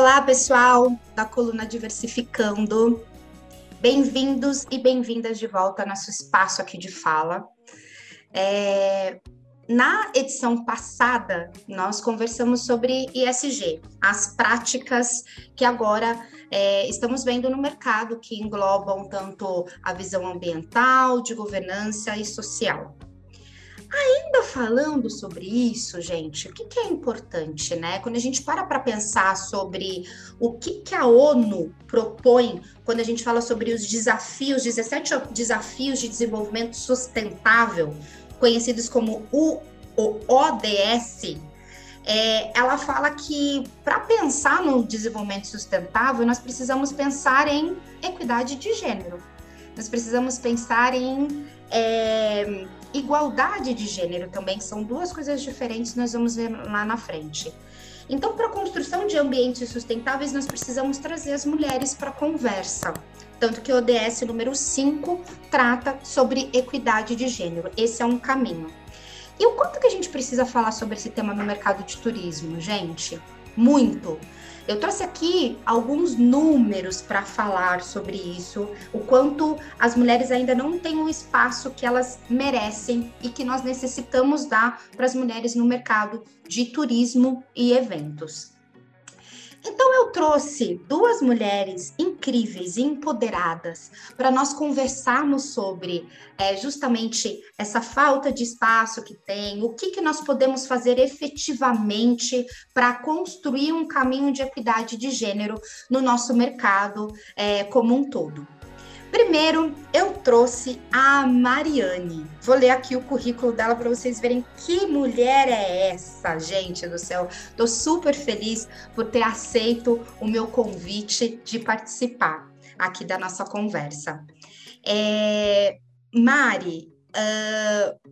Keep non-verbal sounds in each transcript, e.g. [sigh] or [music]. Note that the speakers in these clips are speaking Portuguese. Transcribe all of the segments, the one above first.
Olá, pessoal da coluna Diversificando. Bem-vindos e bem-vindas de volta ao nosso espaço aqui de fala. É, na edição passada, nós conversamos sobre ISG, as práticas que agora é, estamos vendo no mercado que englobam tanto a visão ambiental, de governança e social. Ainda falando sobre isso, gente, o que, que é importante, né? Quando a gente para para pensar sobre o que, que a ONU propõe quando a gente fala sobre os desafios, 17 desafios de desenvolvimento sustentável, conhecidos como o, ODS, é, ela fala que para pensar no desenvolvimento sustentável, nós precisamos pensar em equidade de gênero. Nós precisamos pensar em é, igualdade de gênero também, são duas coisas diferentes, nós vamos ver lá na frente. Então, para a construção de ambientes sustentáveis, nós precisamos trazer as mulheres para a conversa. Tanto que o ODS número 5 trata sobre equidade de gênero. Esse é um caminho. E o quanto que a gente precisa falar sobre esse tema no mercado de turismo, gente? Muito. Eu trouxe aqui alguns números para falar sobre isso, o quanto as mulheres ainda não têm o espaço que elas merecem e que nós necessitamos dar para as mulheres no mercado de turismo e eventos. Então eu trouxe duas mulheres incríveis e empoderadas para nós conversarmos sobre é, justamente essa falta de espaço que tem, o que, que nós podemos fazer efetivamente para construir um caminho de equidade de gênero no nosso mercado é, como um todo. Primeiro, eu trouxe a Mariane. Vou ler aqui o currículo dela para vocês verem que mulher é essa, gente do céu. Estou super feliz por ter aceito o meu convite de participar aqui da nossa conversa. É, Mari, uh,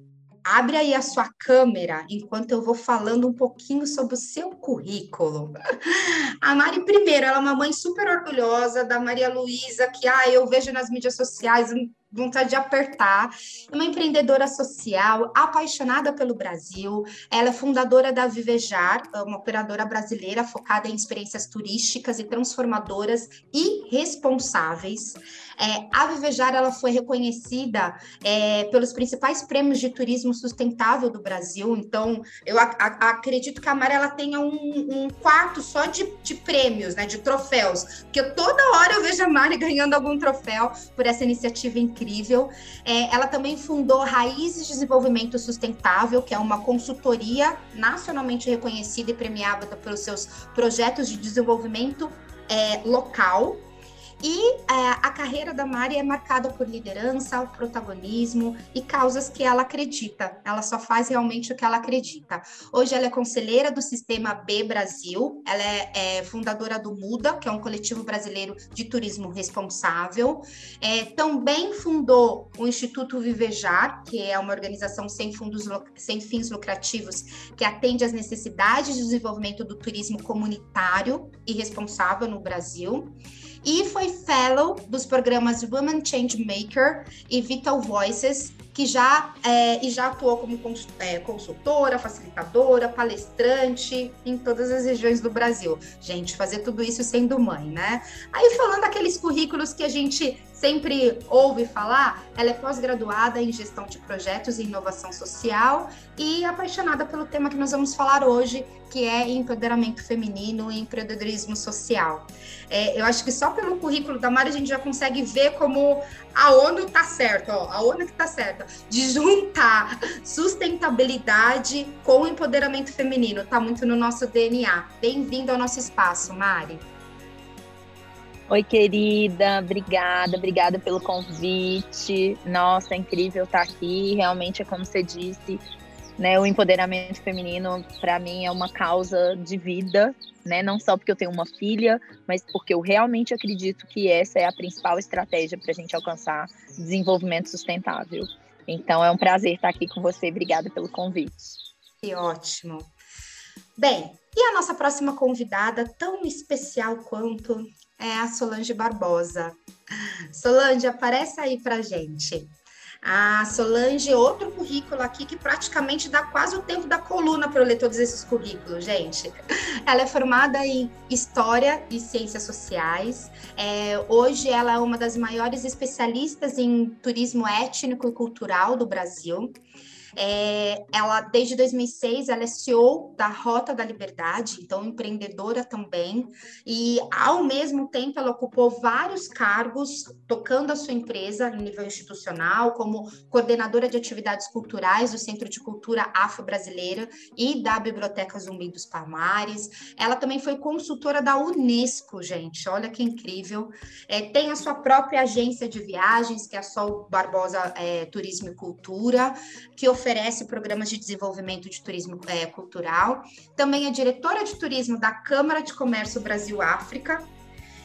Abre aí a sua câmera enquanto eu vou falando um pouquinho sobre o seu currículo. [laughs] A Mari, primeiro, ela é uma mãe super orgulhosa da Maria Luísa, que ah, eu vejo nas mídias sociais vontade de apertar. É uma empreendedora social, apaixonada pelo Brasil. Ela é fundadora da Vivejar, uma operadora brasileira focada em experiências turísticas e transformadoras e responsáveis. É, a Vivejar ela foi reconhecida é, pelos principais prêmios de turismo sustentável do Brasil. Então, eu acredito que a Mara ela tenha um, um quarto só de, de, prêmios, né, de troféus, porque toda hora eu vejo a Mari [laughs] ganhando algum troféu por essa iniciativa incrível. É, ela também fundou Raízes de Desenvolvimento Sustentável, que é uma consultoria nacionalmente reconhecida e premiada pelos seus projetos de desenvolvimento é, local e é, a carreira da Mari é marcada por liderança, protagonismo e causas que ela acredita. Ela só faz realmente o que ela acredita. Hoje ela é conselheira do Sistema B Brasil, ela é, é fundadora do Muda, que é um coletivo brasileiro de turismo responsável. É, também fundou o Instituto Vivejar, que é uma organização sem, fundos, sem fins lucrativos que atende às necessidades de desenvolvimento do turismo comunitário e responsável no Brasil e foi fellow dos programas Women Change Maker e Vital Voices, que já, é, e já atuou como é, consultora, facilitadora, palestrante em todas as regiões do Brasil. Gente, fazer tudo isso sendo mãe, né? Aí falando aqueles currículos que a gente sempre ouve falar, ela é pós-graduada em gestão de projetos e inovação social e apaixonada pelo tema que nós vamos falar hoje, que é empoderamento feminino e empreendedorismo social. É, eu acho que só pelo currículo da Mari a gente já consegue ver como a ONU está certa, ó, a ONU que está certa, de juntar sustentabilidade com empoderamento feminino, está muito no nosso DNA. Bem-vindo ao nosso espaço, Mari. Oi, querida, obrigada, obrigada pelo convite. Nossa, é incrível estar aqui. Realmente é como você disse, né? O empoderamento feminino para mim é uma causa de vida, né? Não só porque eu tenho uma filha, mas porque eu realmente acredito que essa é a principal estratégia para a gente alcançar desenvolvimento sustentável. Então é um prazer estar aqui com você. Obrigada pelo convite. Que ótimo. Bem, e a nossa próxima convidada, tão especial quanto é a Solange Barbosa. Solange, aparece aí para gente. A Solange, outro currículo aqui que praticamente dá quase o tempo da coluna para eu ler todos esses currículos, gente. Ela é formada em História e Ciências Sociais. É, hoje ela é uma das maiores especialistas em turismo étnico e cultural do Brasil. É, ela, desde 2006, ela é CEO da Rota da Liberdade, então empreendedora também, e ao mesmo tempo ela ocupou vários cargos tocando a sua empresa em nível institucional, como coordenadora de atividades culturais do Centro de Cultura Afro-Brasileira e da Biblioteca Zumbi dos Palmares. Ela também foi consultora da Unesco, gente, olha que incrível. É, tem a sua própria agência de viagens, que é a Sol Barbosa é, Turismo e Cultura, que oferece programas de desenvolvimento de turismo é, cultural. Também é diretora de turismo da Câmara de Comércio Brasil-África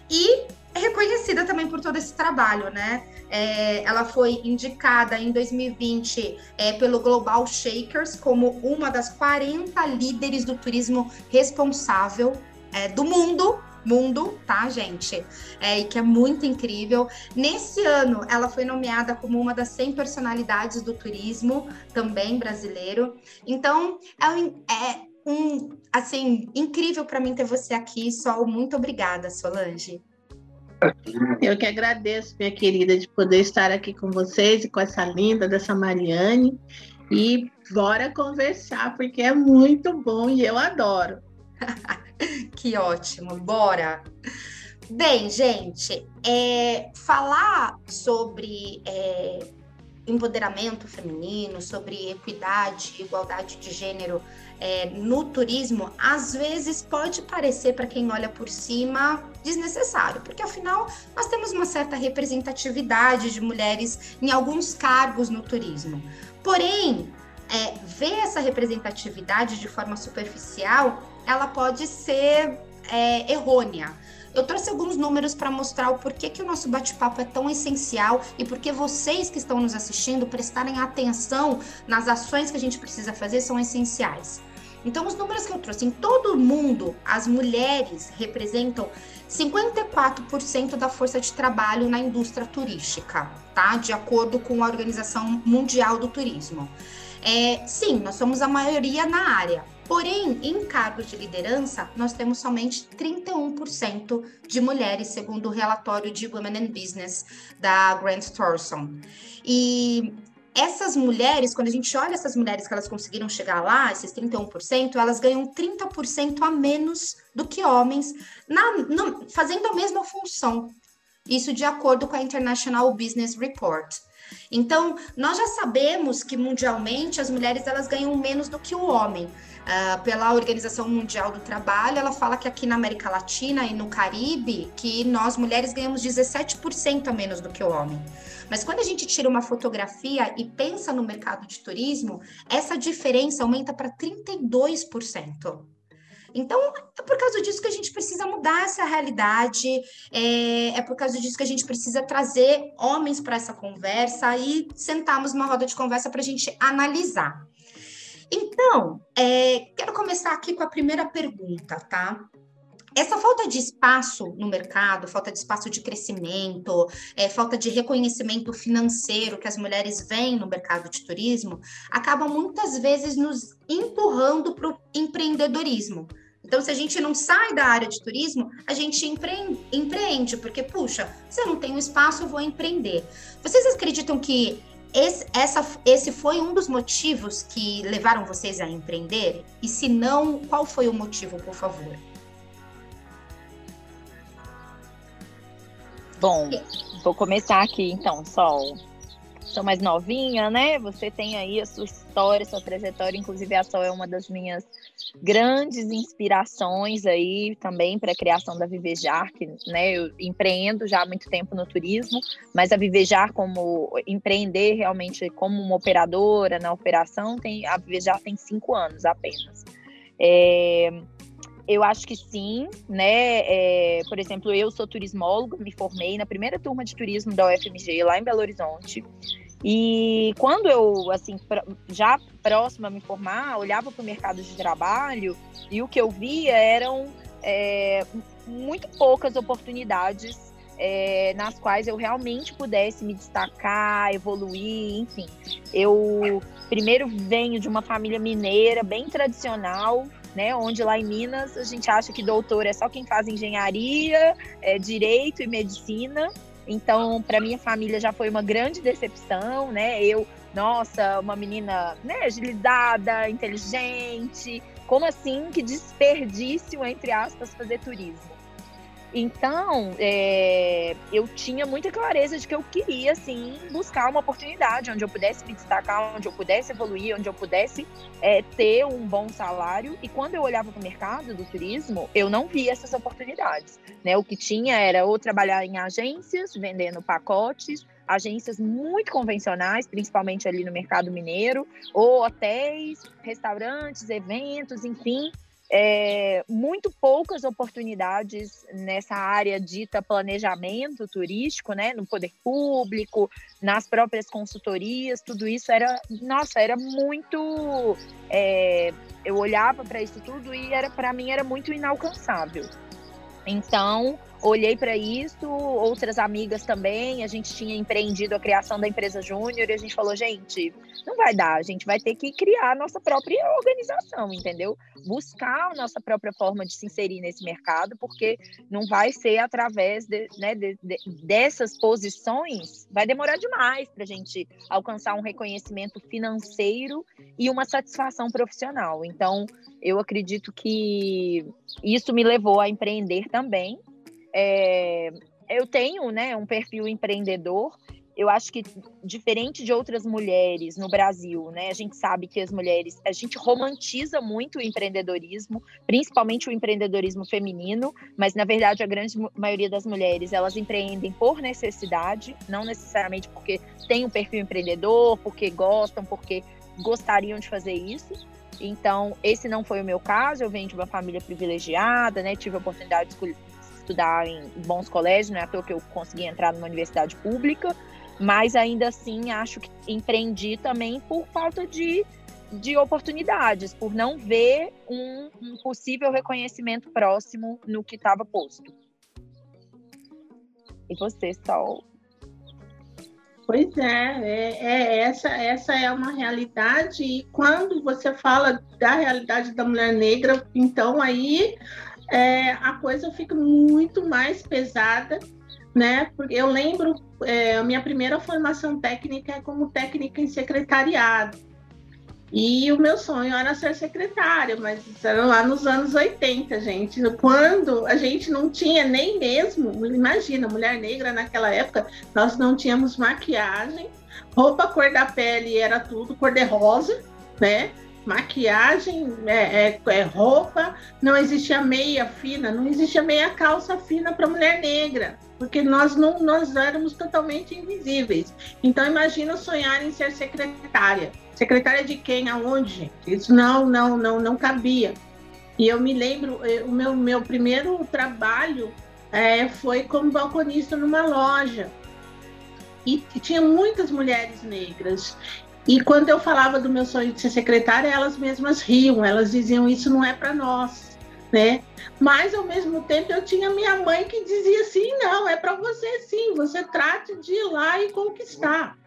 e é reconhecida também por todo esse trabalho, né? É, ela foi indicada em 2020 é, pelo Global Shakers como uma das 40 líderes do turismo responsável é, do mundo mundo, tá, gente? É, e que é muito incrível. Nesse ano, ela foi nomeada como uma das 100 personalidades do turismo, também brasileiro. Então, é, é um, assim, incrível para mim ter você aqui, Sol. Muito obrigada, Solange. Eu que agradeço, minha querida, de poder estar aqui com vocês e com essa linda dessa Mariane. E bora conversar, porque é muito bom e eu adoro. [laughs] [laughs] que ótimo, bora! Bem, gente, é, falar sobre é, empoderamento feminino, sobre equidade, igualdade de gênero é, no turismo, às vezes pode parecer, para quem olha por cima, desnecessário, porque afinal nós temos uma certa representatividade de mulheres em alguns cargos no turismo. Porém, é, ver essa representatividade de forma superficial ela pode ser é, errônea. Eu trouxe alguns números para mostrar o porquê que o nosso bate-papo é tão essencial e porque vocês que estão nos assistindo prestarem atenção nas ações que a gente precisa fazer são essenciais. Então, os números que eu trouxe, em todo o mundo, as mulheres representam 54% da força de trabalho na indústria turística, tá? De acordo com a Organização Mundial do Turismo. É, sim, nós somos a maioria na área, Porém, em cargos de liderança, nós temos somente 31% de mulheres, segundo o relatório de Women in Business da Grant Thorson. E essas mulheres, quando a gente olha essas mulheres que elas conseguiram chegar lá, esses 31%, elas ganham 30% a menos do que homens, na, fazendo a mesma função. Isso de acordo com a International Business Report. Então, nós já sabemos que mundialmente as mulheres elas ganham menos do que o homem. Uh, pela Organização Mundial do Trabalho, ela fala que aqui na América Latina e no Caribe, que nós mulheres ganhamos 17% a menos do que o homem. Mas quando a gente tira uma fotografia e pensa no mercado de turismo, essa diferença aumenta para 32%. Então, é por causa disso que a gente precisa mudar essa realidade, é, é por causa disso que a gente precisa trazer homens para essa conversa e sentarmos numa roda de conversa para a gente analisar. Então, é, quero começar aqui com a primeira pergunta, tá? Essa falta de espaço no mercado, falta de espaço de crescimento, é, falta de reconhecimento financeiro que as mulheres veem no mercado de turismo, acaba muitas vezes nos empurrando para o empreendedorismo. Então, se a gente não sai da área de turismo, a gente empreende, empreende porque, puxa, se eu não tenho espaço, eu vou empreender. Vocês acreditam que esse, essa, esse foi um dos motivos que levaram vocês a empreender? E se não, qual foi o motivo, por favor? Bom, vou começar aqui então, Sol. Sou mais novinha, né? Você tem aí a sua história, sua trajetória. Inclusive, a Sol é uma das minhas grandes inspirações aí também para a criação da Vivejar, que né, eu empreendo já há muito tempo no turismo, mas a Vivejar como empreender realmente como uma operadora na operação, tem, a Vivejar tem cinco anos apenas. É, eu acho que sim, né? É, por exemplo, eu sou turismóloga, me formei na primeira turma de turismo da UFMG lá em Belo Horizonte. E quando eu, assim, já próxima a me formar, olhava para o mercado de trabalho e o que eu via eram é, muito poucas oportunidades é, nas quais eu realmente pudesse me destacar, evoluir, enfim. Eu primeiro venho de uma família mineira bem tradicional, né? Onde lá em Minas a gente acha que doutor é só quem faz engenharia, é, direito e medicina. Então, para minha família já foi uma grande decepção, né? Eu, nossa, uma menina né, agilizada, inteligente. Como assim que desperdício, entre aspas, fazer turismo? Então, é, eu tinha muita clareza de que eu queria, assim, buscar uma oportunidade onde eu pudesse me destacar, onde eu pudesse evoluir, onde eu pudesse é, ter um bom salário. E quando eu olhava para o mercado do turismo, eu não via essas oportunidades. Né? O que tinha era ou trabalhar em agências, vendendo pacotes, agências muito convencionais, principalmente ali no mercado mineiro, ou hotéis, restaurantes, eventos, enfim, é, muito poucas oportunidades nessa área dita planejamento turístico, né, no poder público, nas próprias consultorias, tudo isso era, nossa, era muito, é, eu olhava para isso tudo e era para mim era muito inalcançável. Então, olhei para isso, outras amigas também, a gente tinha empreendido a criação da empresa Júnior e a gente falou, gente, não vai dar, a gente vai ter que criar a nossa própria organização, entendeu? Buscar a nossa própria forma de se inserir nesse mercado, porque não vai ser através de, né, de, de, dessas posições, vai demorar demais para a gente alcançar um reconhecimento financeiro e uma satisfação profissional. Então, eu acredito que isso me levou a empreender também. É, eu tenho né, um perfil empreendedor. Eu acho que, diferente de outras mulheres no Brasil, né, a gente sabe que as mulheres, a gente romantiza muito o empreendedorismo, principalmente o empreendedorismo feminino, mas na verdade a grande maioria das mulheres elas empreendem por necessidade, não necessariamente porque tem um perfil empreendedor, porque gostam, porque gostariam de fazer isso. Então, esse não foi o meu caso, eu venho de uma família privilegiada, né? Tive a oportunidade de estudar em bons colégios, não é à toa que eu consegui entrar numa universidade pública, mas ainda assim acho que empreendi também por falta de, de oportunidades, por não ver um, um possível reconhecimento próximo no que estava posto. E você, Sol? Pois é, é, é, essa, essa é uma realidade, e quando você fala da realidade da mulher negra, então aí é, a coisa fica muito mais pesada, né? Porque eu lembro, é, a minha primeira formação técnica é como técnica em secretariado. E o meu sonho era ser secretária, mas era lá nos anos 80, gente. Quando a gente não tinha nem mesmo, imagina, mulher negra naquela época, nós não tínhamos maquiagem, roupa cor da pele era tudo cor de rosa, né? Maquiagem, é, é, é roupa, não existia meia fina, não existia meia calça fina para mulher negra, porque nós não nós éramos totalmente invisíveis. Então imagina sonhar em ser secretária Secretária de quem? Aonde? Isso não, não, não, não cabia. E eu me lembro, eh, o meu, meu primeiro trabalho é, foi como balconista numa loja. E tinha muitas mulheres negras. E quando eu falava do meu sonho de ser secretária, elas mesmas riam, elas diziam: Isso não é para nós. Né? Mas ao mesmo tempo eu tinha minha mãe que dizia assim: não, é para você sim, você trate de ir lá e conquistar.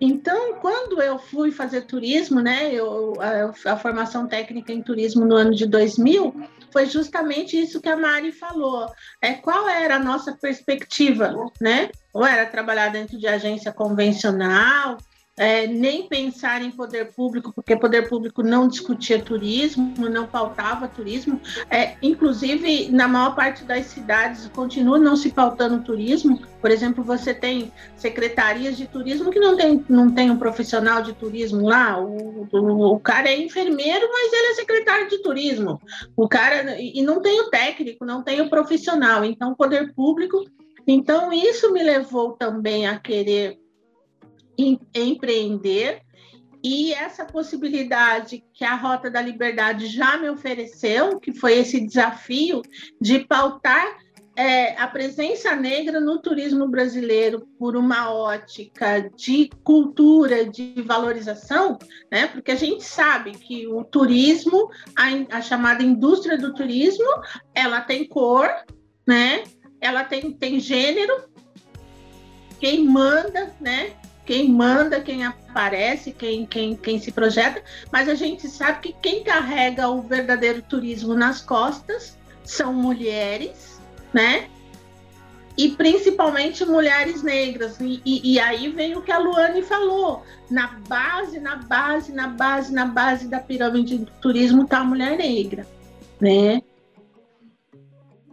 Então, quando eu fui fazer turismo, né, eu, a, a, formação técnica em turismo no ano de 2000, foi justamente isso que a Mari falou. É, qual era a nossa perspectiva, né? Ou era trabalhar dentro de agência convencional, é, nem pensar em poder público, porque poder público não discutia turismo, não pautava turismo. É, inclusive, na maior parte das cidades, continua não se pautando turismo. Por exemplo, você tem secretarias de turismo que não tem, não tem um profissional de turismo lá. O, o, o cara é enfermeiro, mas ele é secretário de turismo. O cara e não tem o técnico, não tem o profissional. Então, poder público. Então, isso me levou também a querer empreender e essa possibilidade que a Rota da Liberdade já me ofereceu, que foi esse desafio de pautar é, a presença negra no turismo brasileiro por uma ótica de cultura, de valorização, né? Porque a gente sabe que o turismo, a, a chamada indústria do turismo, ela tem cor, né? Ela tem, tem gênero quem manda, né? Quem manda, quem aparece, quem, quem, quem se projeta, mas a gente sabe que quem carrega o verdadeiro turismo nas costas são mulheres, né? E principalmente mulheres negras. E, e, e, aí vem o que a Luane falou: na base, na base, na base, na base da pirâmide do turismo está a mulher negra, né?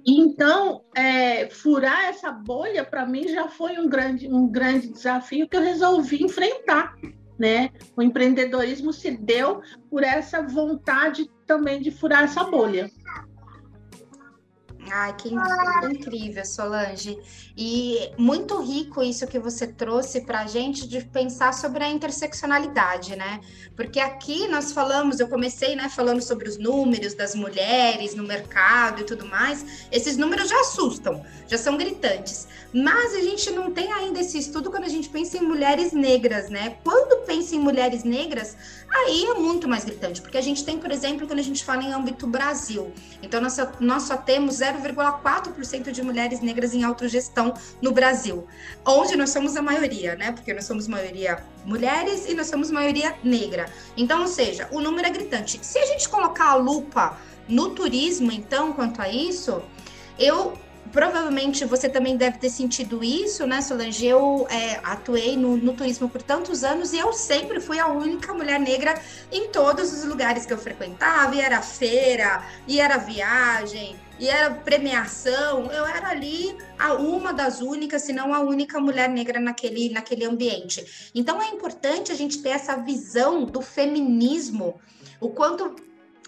Então, é, furar essa bolha, para mim, já foi um grande, um grande desafio que eu resolvi enfrentar. Né? O empreendedorismo se deu por essa vontade também de furar essa bolha. Ai, que incrível, Solange. E muito rico isso que você trouxe para a gente de pensar sobre a interseccionalidade, né? Porque aqui nós falamos, eu comecei, né, falando sobre os números das mulheres no mercado e tudo mais. Esses números já assustam, já são gritantes. Mas a gente não tem ainda esse estudo quando a gente pensa em mulheres negras, né? Quando pensa em mulheres negras, aí é muito mais gritante, porque a gente tem, por exemplo, quando a gente fala em âmbito Brasil. Então, nós só, nós só temos 0,4% de mulheres negras em autogestão no Brasil, onde nós somos a maioria, né? Porque nós somos maioria mulheres e nós somos maioria negra. Então, ou seja, o número é gritante. Se a gente colocar a lupa no turismo, então, quanto a isso, eu provavelmente você também deve ter sentido isso, né, Solange? Eu é, atuei no, no, turismo por tantos anos e eu sempre fui a única mulher negra em todos os lugares que eu frequentava, e era feira, e era viagem, e era premiação. Eu era ali a uma das únicas, se não a única mulher negra naquele, naquele ambiente. Então é importante a gente ter essa visão do feminismo, o quanto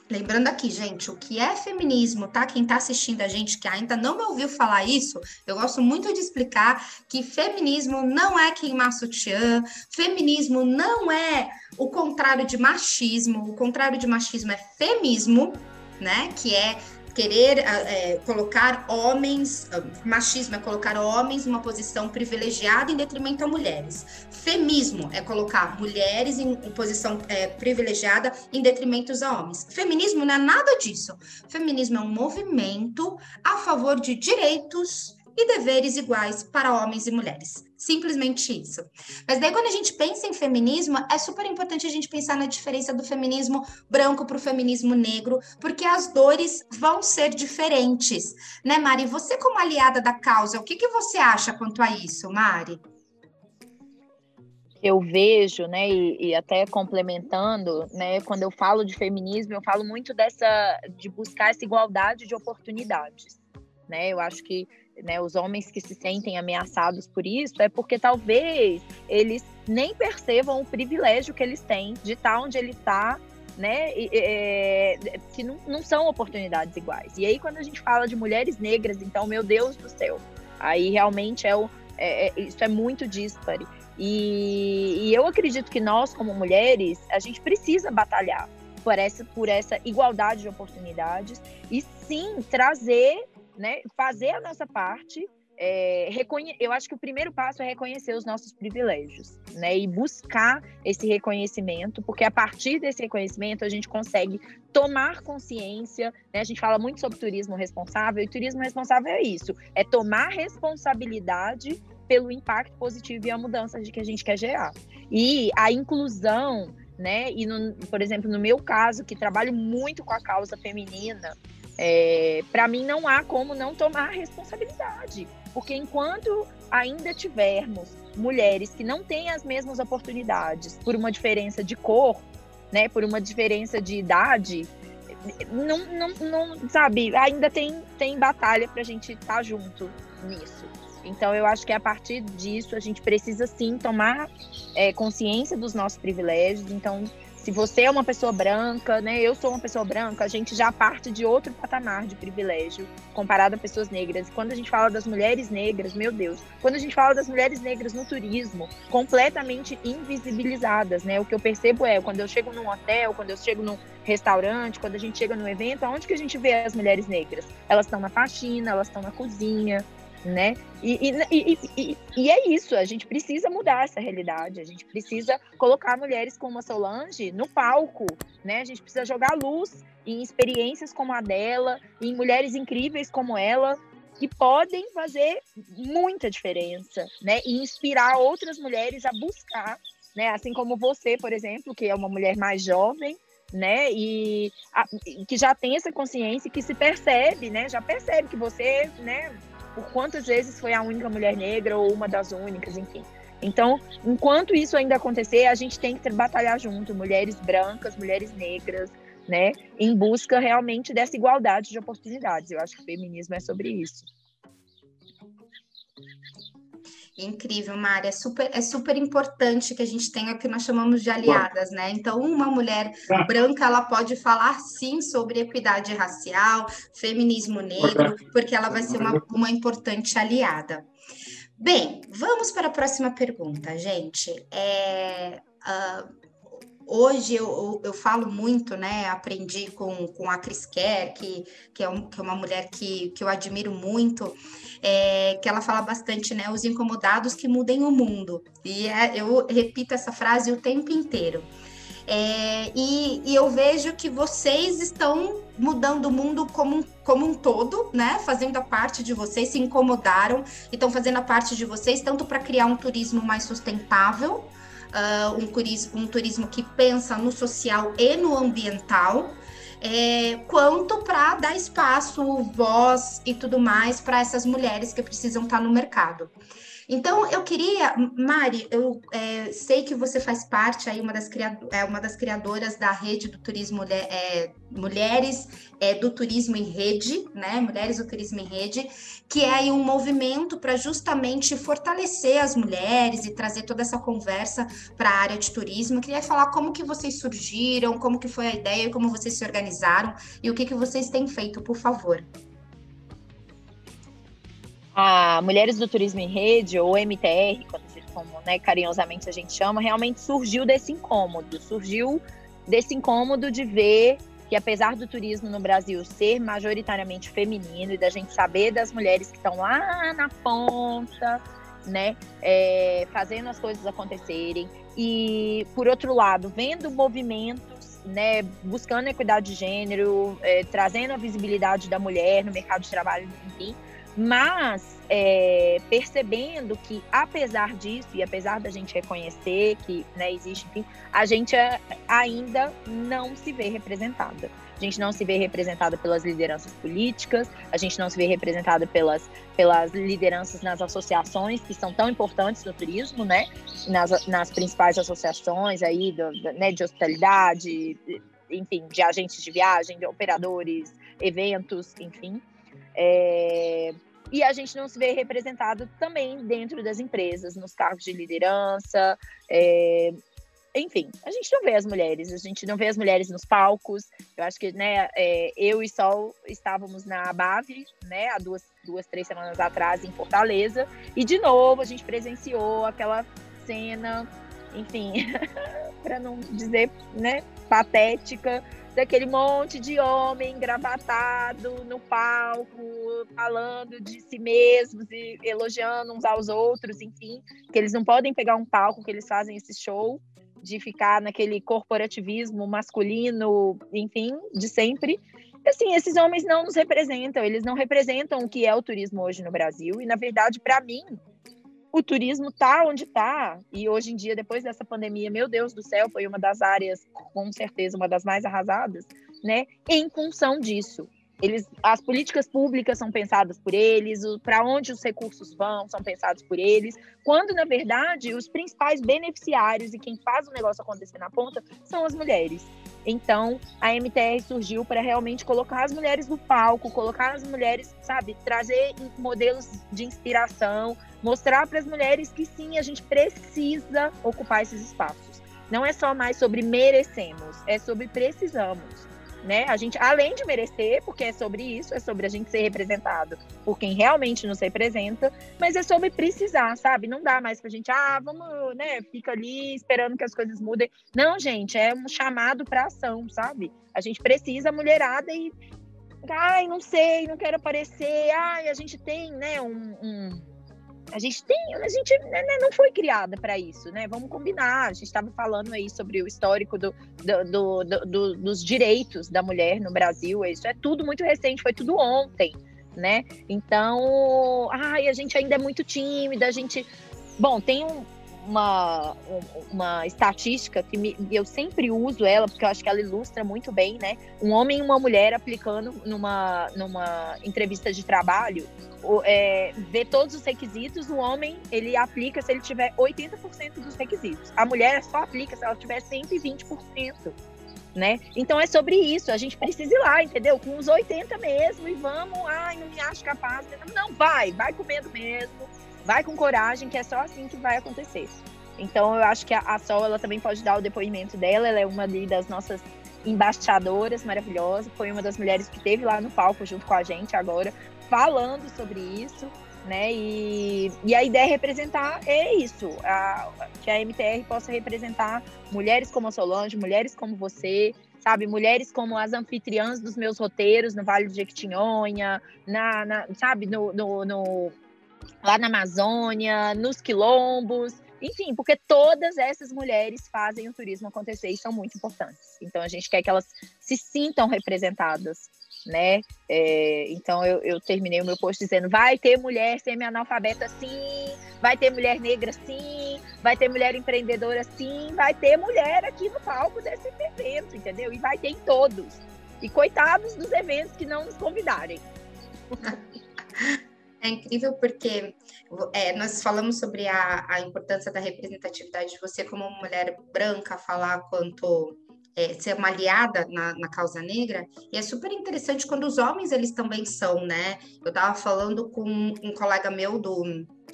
Lembrando aqui, gente, o que é feminismo, tá? Quem tá assistindo a gente que ainda não me ouviu falar isso, eu gosto muito de explicar que feminismo não é queimar sutiã, feminismo não é o contrário de machismo, o contrário de machismo é femismo, né? Que é querer é, colocar homens, machismo é colocar homens numa posição privilegiada em detrimento a mulheres. Femismo é colocar mulheres em posição é, privilegiada em detrimento a homens. Feminismo não é nada disso. Feminismo é um movimento a favor de direitos e deveres iguais para homens e mulheres. Simplesmente isso. Mas daí, quando a gente pensa em feminismo, é super importante a gente pensar na diferença do feminismo branco para o feminismo negro, porque as dores vão ser diferentes. Né, Mari? Você, como aliada da causa, o que, que você acha quanto a isso, Mari? eu vejo, né, e, e, até complementando, né, quando eu falo de feminismo, eu falo muito dessa de buscar essa igualdade de oportunidades, né? Eu acho que né, os homens que se sentem ameaçados por isso, é porque talvez eles nem percebam o privilégio que eles têm de estar onde ele está, né, é, que não, não são oportunidades iguais. E aí, quando a gente fala de mulheres negras, então, meu Deus do céu, aí realmente é, o, é, é isso é muito dispare. E, e eu acredito que nós, como mulheres, a gente precisa batalhar por essa, por essa igualdade de oportunidades e sim trazer né, fazer a nossa parte. É, reconhe... Eu acho que o primeiro passo é reconhecer os nossos privilégios, né, e buscar esse reconhecimento, porque a partir desse reconhecimento a gente consegue tomar consciência. Né? A gente fala muito sobre turismo responsável, e turismo responsável é isso: é tomar responsabilidade pelo impacto positivo e a mudança que a gente quer gerar. E a inclusão, né? E no, por exemplo, no meu caso, que trabalho muito com a causa feminina, é, para mim não há como não tomar responsabilidade, porque enquanto ainda tivermos mulheres que não têm as mesmas oportunidades por uma diferença de cor, né, por uma diferença de idade, não, não, não sabe, ainda tem, tem batalha para a gente estar tá junto nisso. Então, eu acho que a partir disso a gente precisa sim tomar é, consciência dos nossos privilégios. Então, se você é uma pessoa branca, né? Eu sou uma pessoa branca, a gente já parte de outro patamar de privilégio comparado a pessoas negras. E quando a gente fala das mulheres negras, meu Deus, quando a gente fala das mulheres negras no turismo, completamente invisibilizadas, né? O que eu percebo é quando eu chego num hotel, quando eu chego num restaurante, quando a gente chega num evento, aonde que a gente vê as mulheres negras? Elas estão na faxina, elas estão na cozinha, né? E, e, e, e, é isso, a gente precisa mudar essa realidade, a gente precisa colocar mulheres como a Solange no palco, né? A gente precisa jogar luz em experiências como a dela, em mulheres incríveis como ela, que podem fazer muita diferença, né? E inspirar outras mulheres a buscar, né? Assim como você, por exemplo, que é uma mulher mais jovem, né? E a, que já tem essa consciência, que se percebe, né? Já percebe que você, né? Por quantas vezes foi a única mulher negra ou uma das únicas, enfim. Então, enquanto isso ainda acontecer, a gente tem que batalhar junto, mulheres brancas, mulheres negras, né? Em busca realmente dessa igualdade de oportunidades. Eu acho que o feminismo é sobre isso. Incrível, Mari. É super, é super importante que a gente tenha o que nós chamamos de aliadas, né? Então, uma mulher branca, ela pode falar sim sobre equidade racial, feminismo negro, porque ela vai ser uma, uma importante aliada. Bem, vamos para a próxima pergunta, gente. É, uh, hoje eu, eu, falo muito, né? Aprendi com, com a Cris Kerr, que, que, é um, que é uma mulher que, que eu admiro muito é, que ela fala bastante, né? Os incomodados que mudem o mundo. E é, eu repito essa frase o tempo inteiro. É, e, e, eu vejo que vocês estão mudando o mundo como, como um todo, né? Fazendo a parte de vocês, se incomodaram e estão fazendo a parte de vocês, tanto para criar um turismo mais sustentável, uh, um, turismo, um turismo que pensa no social e no ambiental, é, quanto para dar espaço, voz e tudo mais para essas mulheres que precisam estar tá no mercado. Então, eu queria, Mari, eu é, sei que você faz parte aí, uma das, é, uma das criadoras da rede do turismo é, Mulheres é, do Turismo em Rede, né? Mulheres do Turismo em Rede, que é aí um movimento para justamente fortalecer as mulheres e trazer toda essa conversa para a área de turismo. Eu queria falar como que vocês surgiram, como que foi a ideia, como vocês se organizaram e o que, que vocês têm feito, por favor a Mulheres do Turismo em Rede, ou MTR, como né, carinhosamente a gente chama, realmente surgiu desse incômodo. Surgiu desse incômodo de ver que, apesar do turismo no Brasil ser majoritariamente feminino e da gente saber das mulheres que estão lá na ponta, né, é, fazendo as coisas acontecerem, e, por outro lado, vendo movimentos né, buscando equidade de gênero, é, trazendo a visibilidade da mulher no mercado de trabalho, enfim, mas é, percebendo que, apesar disso, e apesar da gente reconhecer que né, existe, enfim, a gente é, ainda não se vê representada. A gente não se vê representada pelas lideranças políticas, a gente não se vê representada pelas, pelas lideranças nas associações que são tão importantes no turismo, né? Nas, nas principais associações aí do, né, de hospitalidade, enfim, de agentes de viagem, de operadores, eventos, enfim. É, e a gente não se vê representado também dentro das empresas, nos cargos de liderança. É, enfim, a gente não vê as mulheres, a gente não vê as mulheres nos palcos. Eu acho que né, é, eu e Sol estávamos na Bave, né, há duas, duas, três semanas atrás, em Fortaleza, e de novo a gente presenciou aquela cena, enfim, [laughs] para não dizer né, patética, daquele monte de homem engravatado no palco, falando de si mesmos e elogiando uns aos outros, enfim, que eles não podem pegar um palco que eles fazem esse show de ficar naquele corporativismo masculino, enfim, de sempre. Assim, esses homens não nos representam, eles não representam o que é o turismo hoje no Brasil. E, na verdade, para mim, o turismo tá onde tá e hoje em dia depois dessa pandemia, meu Deus do céu, foi uma das áreas com certeza uma das mais arrasadas, né? Em função disso, eles, as políticas públicas são pensadas por eles, para onde os recursos vão são pensados por eles, quando na verdade os principais beneficiários e quem faz o negócio acontecer na ponta são as mulheres. Então, a MTR surgiu para realmente colocar as mulheres no palco, colocar as mulheres, sabe, trazer modelos de inspiração, mostrar para as mulheres que sim, a gente precisa ocupar esses espaços. Não é só mais sobre merecemos, é sobre precisamos né? A gente, além de merecer, porque é sobre isso, é sobre a gente ser representado por quem realmente nos representa, mas é sobre precisar, sabe? Não dá mais pra gente, ah, vamos, né? Fica ali esperando que as coisas mudem. Não, gente, é um chamado para ação, sabe? A gente precisa mulherada e ai, não sei, não quero aparecer, ai, a gente tem, né, um, um a gente tem, a gente né, né não foi criada para isso, né? Vamos combinar. A gente estava falando aí sobre o histórico do, do, do, do, dos direitos da mulher no Brasil. Isso é tudo muito recente, foi tudo ontem, né? Então, ai, a gente ainda é muito tímida, a gente. Bom, tem um, uma, uma estatística que me, eu sempre uso ela, porque eu acho que ela ilustra muito bem, né? Um homem e uma mulher aplicando numa, numa entrevista de trabalho, é, vê todos os requisitos, o homem, ele aplica se ele tiver 80% dos requisitos. A mulher só aplica se ela tiver 120%. Né? Então é sobre isso, a gente precisa ir lá, entendeu? Com os 80 mesmo e vamos, ai, não me acho capaz. Não, vai, vai com medo mesmo vai com coragem, que é só assim que vai acontecer. Então eu acho que a, a Sol ela também pode dar o depoimento dela, ela é uma das nossas embaixadoras maravilhosas, foi uma das mulheres que teve lá no palco junto com a gente agora, falando sobre isso, né? E, e a ideia é representar é isso, a, que a MTR possa representar mulheres como a Solange, mulheres como você, sabe? Mulheres como as anfitriãs dos meus roteiros no Vale do Jequitinhonha, na, na sabe? no, no, no lá na Amazônia, nos quilombos, enfim, porque todas essas mulheres fazem o turismo acontecer e são muito importantes. Então a gente quer que elas se sintam representadas, né? É, então eu, eu, terminei o meu post dizendo: vai ter mulher semi-analfabeta sim, vai ter mulher negra sim, vai ter mulher empreendedora sim, vai ter mulher aqui no palco desse evento, entendeu? E vai ter em todos. E coitados dos eventos que não nos convidarem. [laughs] É incrível porque é, nós falamos sobre a, a, importância da representatividade de você como mulher branca falar quanto é, ser uma aliada na, na, causa negra, e é super interessante quando os homens eles também são, né? Eu estava falando com um colega meu do,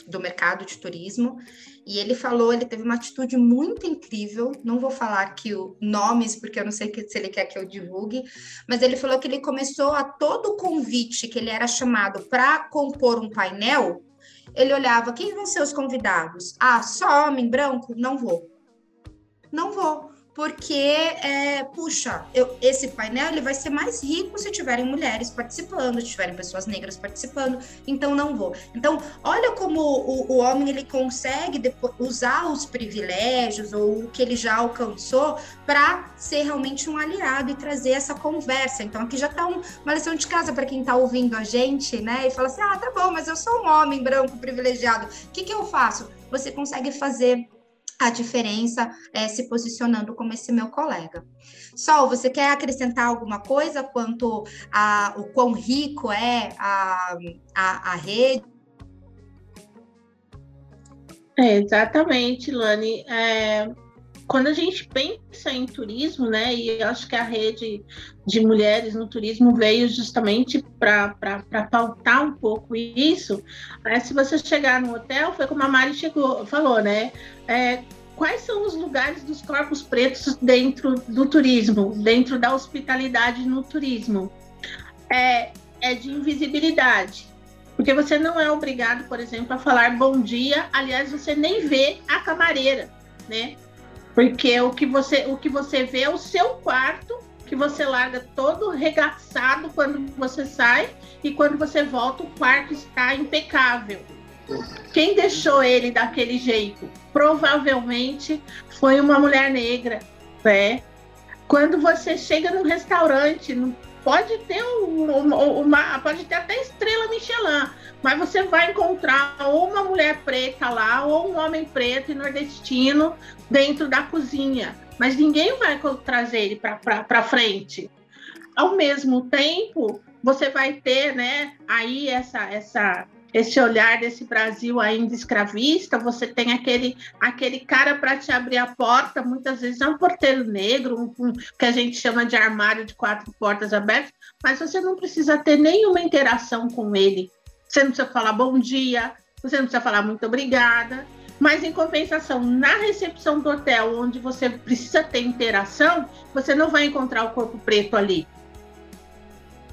do mercado de turismo, e ele falou, ele teve uma atitude muito incrível, não vou falar aqui o nomes, porque eu não sei se ele quer que eu divulgue, mas ele falou que ele começou a todo convite que ele era chamado para compor um painel, ele olhava, quem vão ser os convidados? Ah, só homem branco? Não vou. Não vou porque, é, puxa, eu, esse painel ele vai ser mais rico se tiverem mulheres participando, se tiverem pessoas negras participando, então não vou. Então, olha como o, o homem ele consegue depois, usar os privilégios ou o que ele já alcançou para ser realmente um aliado e trazer essa conversa. Então, aqui já está um, uma lição de casa para quem está ouvindo a gente, né? E fala assim: ah, tá bom, mas eu sou um homem branco privilegiado, o que, que eu faço? Você consegue fazer a diferença é, se posicionando como esse meu colega. Sol, você quer acrescentar alguma coisa quanto a o quão rico é a, a, a rede? É, exatamente, Lani. É, quando a gente pensa em turismo, né, e eu acho que a rede de mulheres no turismo veio justamente para pautar um pouco isso. É, se você chegar no hotel, foi como a Mari chegou, falou, né? É, quais são os lugares dos corpos pretos dentro do turismo, dentro da hospitalidade no turismo? É, é de invisibilidade. Porque você não é obrigado, por exemplo, a falar bom dia. Aliás, você nem vê a camareira, né? Porque o que você, o que você vê é o seu quarto, que você larga todo regaçado quando você sai, e quando você volta, o quarto está impecável. Quem deixou ele daquele jeito? Provavelmente foi uma mulher negra, né? Quando você chega num restaurante, pode ter uma, uma, pode ter até estrela Michelin, mas você vai encontrar ou uma mulher preta lá ou um homem preto e nordestino dentro da cozinha, mas ninguém vai trazer ele para frente. Ao mesmo tempo, você vai ter, né, aí essa essa esse olhar desse Brasil ainda escravista, você tem aquele, aquele cara para te abrir a porta, muitas vezes é um porteiro negro, um, um, que a gente chama de armário de quatro portas abertas, mas você não precisa ter nenhuma interação com ele. Você não precisa falar bom dia, você não precisa falar muito obrigada, mas em compensação, na recepção do hotel, onde você precisa ter interação, você não vai encontrar o corpo preto ali.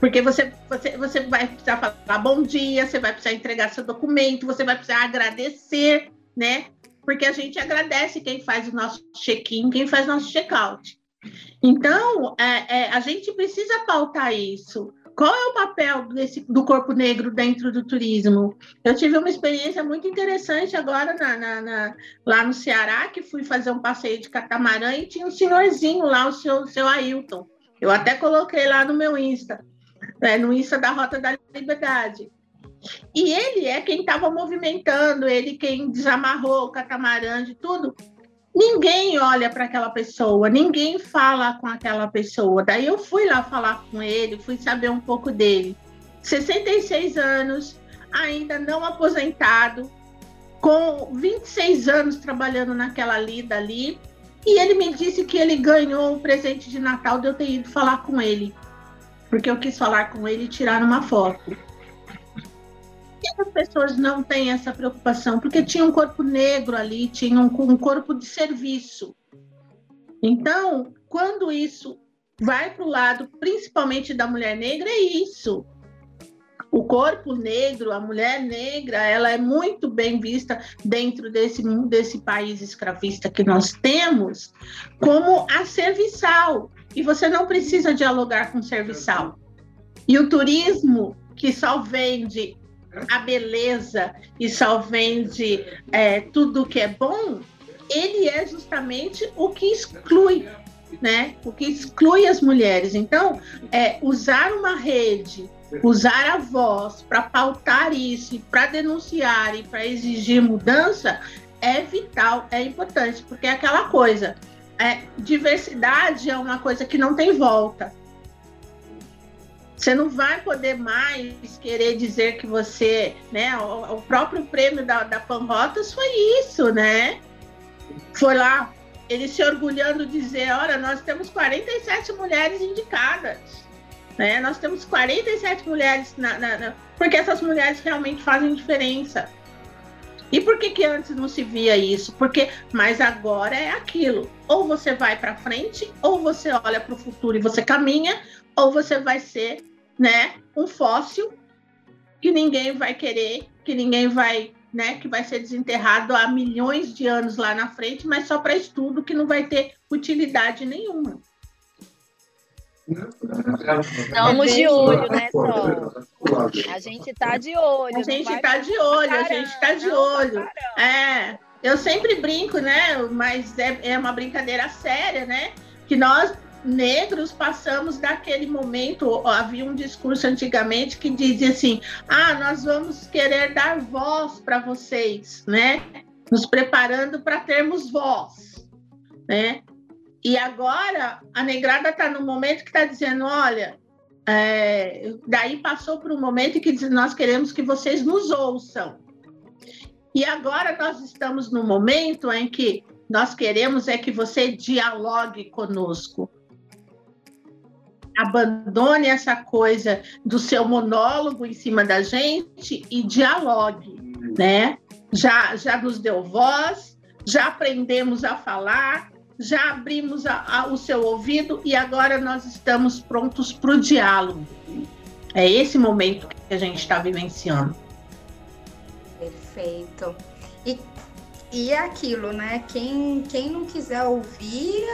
Porque você, você, você vai precisar falar bom dia, você vai precisar entregar seu documento, você vai precisar agradecer, né? Porque a gente agradece quem faz o nosso check-in, quem faz nosso check-out. Então, é, é, a gente precisa pautar isso. Qual é o papel desse, do corpo negro dentro do turismo? Eu tive uma experiência muito interessante agora na, na, na, lá no Ceará, que fui fazer um passeio de catamarã e tinha um senhorzinho lá, o seu, seu Ailton. Eu até coloquei lá no meu Insta. Né, no Insta da Rota da Liberdade. E ele é quem estava movimentando, ele quem desamarrou o catamarã de tudo. Ninguém olha para aquela pessoa, ninguém fala com aquela pessoa. Daí eu fui lá falar com ele, fui saber um pouco dele. 66 anos, ainda não aposentado, com 26 anos trabalhando naquela lida ali. E ele me disse que ele ganhou um presente de Natal de eu ter ido falar com ele. Porque eu quis falar com ele e tirar uma foto que as pessoas não têm essa preocupação? Porque tinha um corpo negro ali, tinha um, um corpo de serviço. Então, quando isso vai para o lado, principalmente da mulher negra, é isso. O corpo negro, a mulher negra, ela é muito bem vista dentro desse, desse país escravista que nós temos como a serviçal. E você não precisa dialogar com o serviçal. E o turismo, que só vende a beleza e só vende é, tudo que é bom, ele é justamente o que exclui, né? O que exclui as mulheres. Então, é, usar uma rede, usar a voz para pautar isso, para denunciar e para exigir mudança é vital, é importante, porque é aquela coisa. É, diversidade é uma coisa que não tem volta. Você não vai poder mais querer dizer que você, né? O, o próprio prêmio da, da Panrotas foi isso, né? Foi lá, ele se orgulhando de dizer, olha, nós temos 47 mulheres indicadas. Né? Nós temos 47 mulheres na, na, na, porque essas mulheres realmente fazem diferença. E por que, que antes não se via isso? Porque, mas agora é aquilo. Ou você vai para frente, ou você olha para o futuro e você caminha, ou você vai ser né, um fóssil que ninguém vai querer, que ninguém vai, né, que vai ser desenterrado há milhões de anos lá na frente, mas só para estudo que não vai ter utilidade nenhuma. Estamos de olho, né, Sol? A gente está de olho. A gente está de olho, a gente está de olho. É, eu sempre brinco, né? Mas é, é uma brincadeira séria, né? Que nós negros passamos daquele momento. Havia um discurso antigamente que dizia assim: ah, nós vamos querer dar voz para vocês, né? Nos preparando para termos voz, né? E agora a negrada está no momento que está dizendo: olha, é... daí passou para um momento que diz, nós queremos que vocês nos ouçam. E agora nós estamos no momento em que nós queremos é que você dialogue conosco abandone essa coisa do seu monólogo em cima da gente e dialogue, né? Já, já nos deu voz, já aprendemos a falar, já abrimos a, a, o seu ouvido e agora nós estamos prontos para o diálogo. É esse momento que a gente está vivenciando. Perfeito. E e é aquilo, né? Quem, quem não quiser ouvir,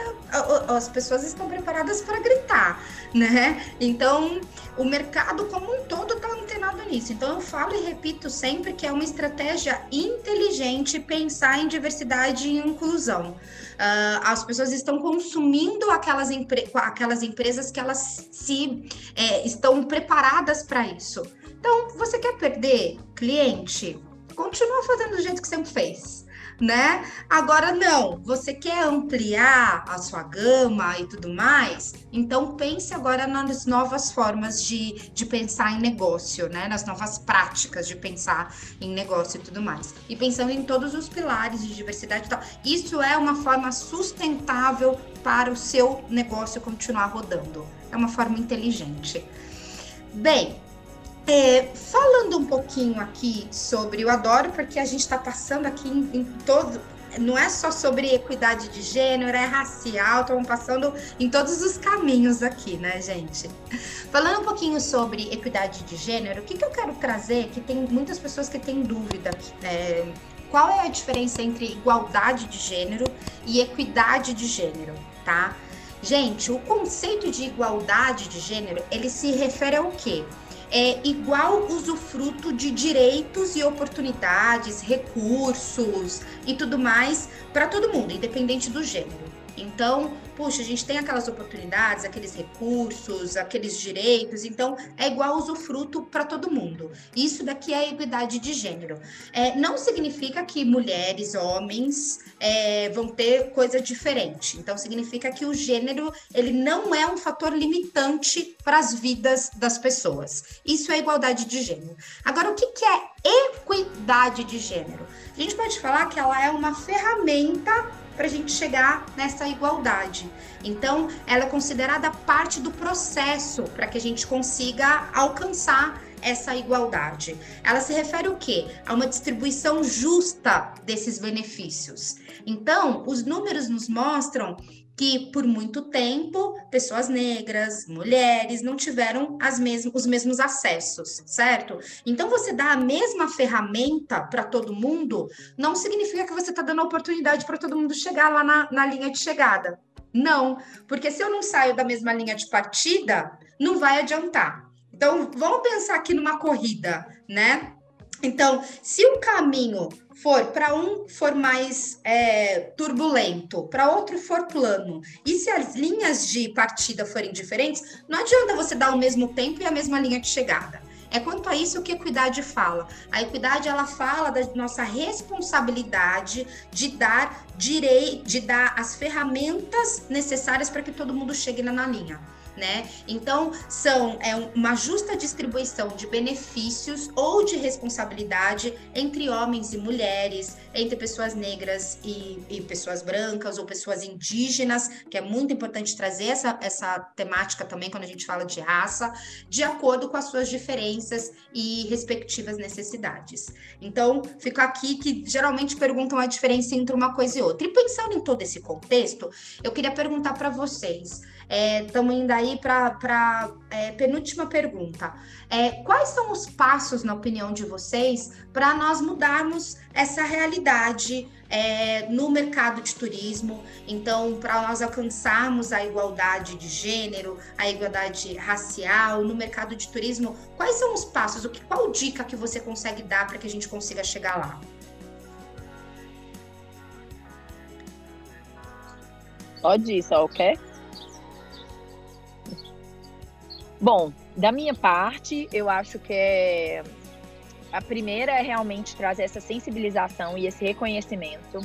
as pessoas estão preparadas para gritar, né? Então, o mercado como um todo está antenado nisso. Então, eu falo e repito sempre que é uma estratégia inteligente pensar em diversidade e inclusão. Uh, as pessoas estão consumindo aquelas, empre aquelas empresas que elas se é, estão preparadas para isso. Então, você quer perder cliente? Continua fazendo do jeito que sempre fez né? Agora não, você quer ampliar a sua gama e tudo mais, então pense agora nas novas formas de, de pensar em negócio, né? Nas novas práticas de pensar em negócio e tudo mais. E pensando em todos os pilares de diversidade e tal. Isso é uma forma sustentável para o seu negócio continuar rodando. É uma forma inteligente. Bem, é, falando um pouquinho aqui sobre o Adoro, porque a gente está passando aqui em, em, todo. Não é só sobre equidade de gênero, é racial, estamos passando em todos os caminhos aqui, né, gente? Falando um pouquinho sobre equidade de gênero, o que, que eu quero trazer? Que tem muitas pessoas que têm dúvida. É, qual é a diferença entre igualdade de gênero e equidade de gênero, tá? Gente, o conceito de igualdade de gênero, ele se refere ao quê? É igual usufruto de direitos e oportunidades, recursos e tudo mais para todo mundo, independente do gênero. Então, puxa, a gente tem aquelas oportunidades, aqueles recursos, aqueles direitos, então é igual usufruto para todo mundo. Isso daqui é equidade de gênero. É, não significa que mulheres, homens é, vão ter coisa diferente. Então, significa que o gênero ele não é um fator limitante para as vidas das pessoas. Isso é igualdade de gênero. Agora, o que, que é equidade de gênero? A gente pode falar que ela é uma ferramenta para a gente chegar nessa igualdade. Então, ela é considerada parte do processo para que a gente consiga alcançar essa igualdade. Ela se refere o quê? A uma distribuição justa desses benefícios. Então, os números nos mostram que por muito tempo pessoas negras, mulheres não tiveram as mesmas, os mesmos acessos, certo? Então você dá a mesma ferramenta para todo mundo, não significa que você está dando a oportunidade para todo mundo chegar lá na, na linha de chegada. Não, porque se eu não saio da mesma linha de partida, não vai adiantar. Então vamos pensar aqui numa corrida, né? Então, se o caminho for para um for mais é, turbulento, para outro for plano, e se as linhas de partida forem diferentes, não adianta você dar o mesmo tempo e a mesma linha de chegada. É quanto a isso que a equidade fala. A equidade ela fala da nossa responsabilidade de dar direito, de dar as ferramentas necessárias para que todo mundo chegue na linha né? Então, são é, uma justa distribuição de benefícios ou de responsabilidade entre homens e mulheres, entre pessoas negras e, e pessoas brancas ou pessoas indígenas, que é muito importante trazer essa, essa temática também quando a gente fala de raça, de acordo com as suas diferenças e respectivas necessidades. Então, fico aqui que geralmente perguntam a diferença entre uma coisa e outra. E pensando em todo esse contexto, eu queria perguntar para vocês. Estamos é, indo aí para a é, penúltima pergunta. É, quais são os passos, na opinião de vocês, para nós mudarmos essa realidade é, no mercado de turismo? Então, para nós alcançarmos a igualdade de gênero, a igualdade racial no mercado de turismo, quais são os passos? O que, qual dica que você consegue dar para que a gente consiga chegar lá? Pode ir, só quer? Bom, da minha parte, eu acho que é... a primeira é realmente trazer essa sensibilização e esse reconhecimento.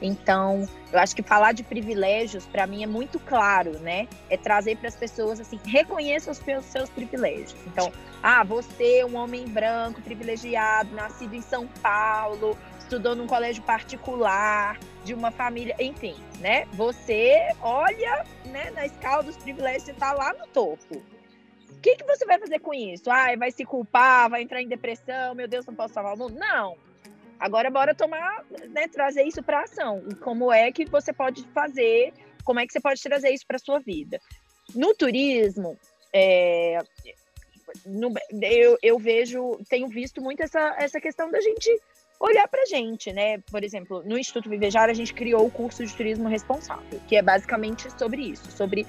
Então, eu acho que falar de privilégios para mim é muito claro, né? É trazer para as pessoas assim, reconheça os seus, privilégios. Então, ah, você é um homem branco privilegiado, nascido em São Paulo, estudou num colégio particular, de uma família, enfim, né? Você olha, né, na escala dos privilégios, você está lá no topo. O que, que você vai fazer com isso? Ah, vai se culpar, vai entrar em depressão, meu Deus, não posso salvar o mundo? Não. Agora bora tomar, né, trazer isso para ação. Como é que você pode fazer? Como é que você pode trazer isso para sua vida? No turismo, é, no, eu, eu vejo, tenho visto muito essa, essa questão da gente olhar para gente, né? Por exemplo, no Instituto Vivejar a gente criou o curso de turismo responsável, que é basicamente sobre isso, sobre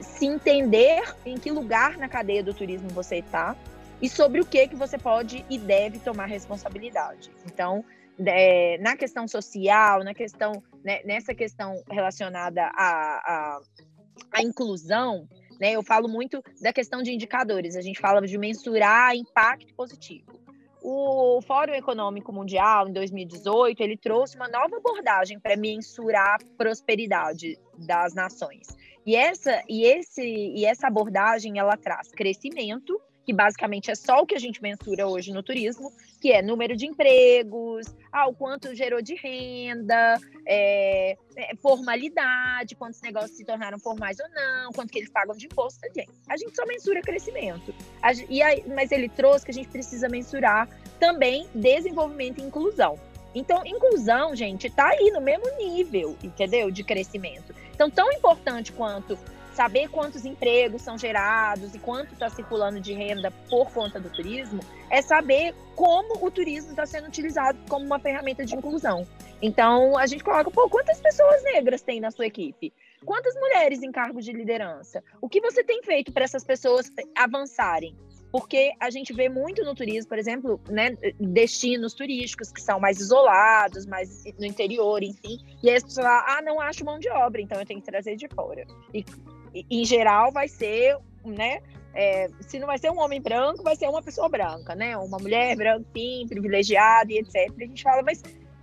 se entender em que lugar na cadeia do turismo você está e sobre o que que você pode e deve tomar responsabilidade. Então, é, na questão social, na questão, né, nessa questão relacionada à, à, inclusão, né, eu falo muito da questão de indicadores. A gente fala de mensurar impacto positivo. O Fórum Econômico Mundial, em 2018, ele trouxe uma nova abordagem para mensurar a prosperidade das nações. E essa, e, esse, e essa abordagem ela traz crescimento, que basicamente é só o que a gente mensura hoje no turismo, que é número de empregos, ah, o quanto gerou de renda, é, é, formalidade, quantos negócios se tornaram formais ou não, quanto que eles pagam de imposto. Gente, a gente só mensura crescimento. A, e aí, mas ele trouxe que a gente precisa mensurar também desenvolvimento e inclusão. Então, inclusão, gente, está aí no mesmo nível, entendeu? De crescimento. Então, tão importante quanto saber quantos empregos são gerados e quanto está circulando de renda por conta do turismo, é saber como o turismo está sendo utilizado como uma ferramenta de inclusão. Então, a gente coloca, pô, quantas pessoas negras tem na sua equipe? Quantas mulheres em cargos de liderança? O que você tem feito para essas pessoas avançarem? porque a gente vê muito no turismo, por exemplo, né, destinos turísticos que são mais isolados, mais no interior, enfim, e aí as pessoas falam, ah, não acho mão de obra, então eu tenho que trazer de fora. E, em geral, vai ser, né, é, se não vai ser um homem branco, vai ser uma pessoa branca, né? Uma mulher branca, sim, privilegiada e etc. A gente fala, mas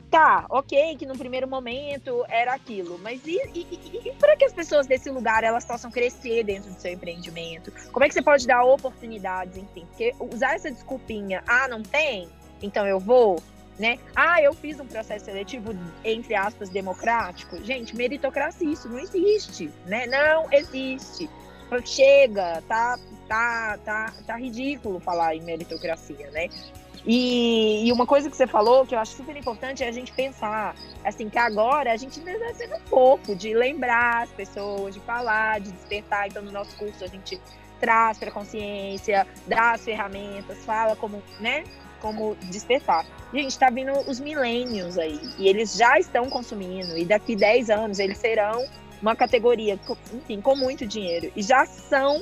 tá, ok, que no primeiro momento era aquilo, mas e, e, e, e para que as pessoas desse lugar elas possam crescer dentro do seu empreendimento? Como é que você pode dar oportunidades, enfim? Porque usar essa desculpinha, ah, não tem, então eu vou, né? Ah, eu fiz um processo seletivo, entre aspas, democrático. Gente, meritocracia, isso não existe, né? Não existe. Chega, tá, tá, tá, tá ridículo falar em meritocracia, né? E, e, uma coisa que você falou que eu acho super importante é a gente pensar, assim, que agora a gente está sendo um pouco de lembrar as pessoas, de falar, de despertar. Então, no nosso curso, a gente traz para consciência, dá as ferramentas, fala como, né, como despertar. Gente, está vindo os milênios aí, e eles já estão consumindo, e daqui 10 anos eles serão uma categoria, enfim, com muito dinheiro, e já são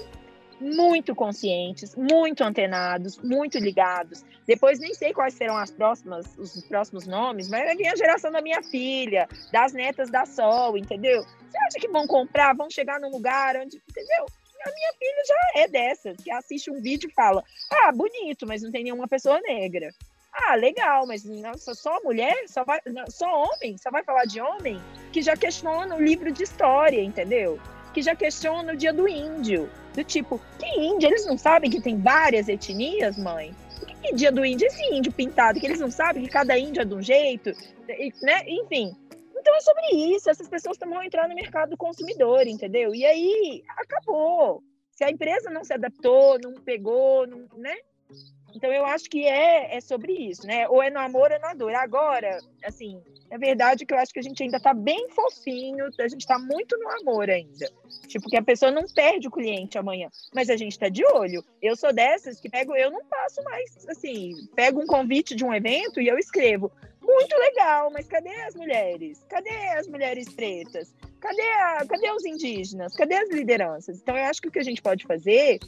muito conscientes, muito antenados, muito ligados. Depois nem sei quais serão as próximas, os próximos nomes, mas vai vir a geração da minha filha, das netas da Sol, entendeu? Você acha que vão comprar, vão chegar num lugar onde, entendeu? A minha filha já é dessas, que assiste um vídeo e fala: "Ah, bonito, mas não tem nenhuma pessoa negra". Ah, legal, mas nossa, só mulher, só vai, só homem, só vai falar de homem que já questiona o livro de história, entendeu? Que já questiona o dia do índio, do tipo, que índio? Eles não sabem que tem várias etnias, mãe? Que, que dia do índio? Esse índio pintado, que eles não sabem que cada índio é de um jeito, né? Enfim. Então é sobre isso. Essas pessoas vão entrar no mercado do consumidor, entendeu? E aí acabou. Se a empresa não se adaptou, não pegou, não, né? Então eu acho que é, é sobre isso, né? Ou é no amor ou na dor. Agora, assim, é verdade que eu acho que a gente ainda tá bem fofinho, a gente tá muito no amor ainda. Tipo, que a pessoa não perde o cliente amanhã, mas a gente tá de olho. Eu sou dessas que pego, eu não passo mais, assim, pego um convite de um evento e eu escrevo. Muito legal, mas cadê as mulheres? Cadê as mulheres pretas? Cadê, a, cadê os indígenas? Cadê as lideranças? Então, eu acho que o que a gente pode fazer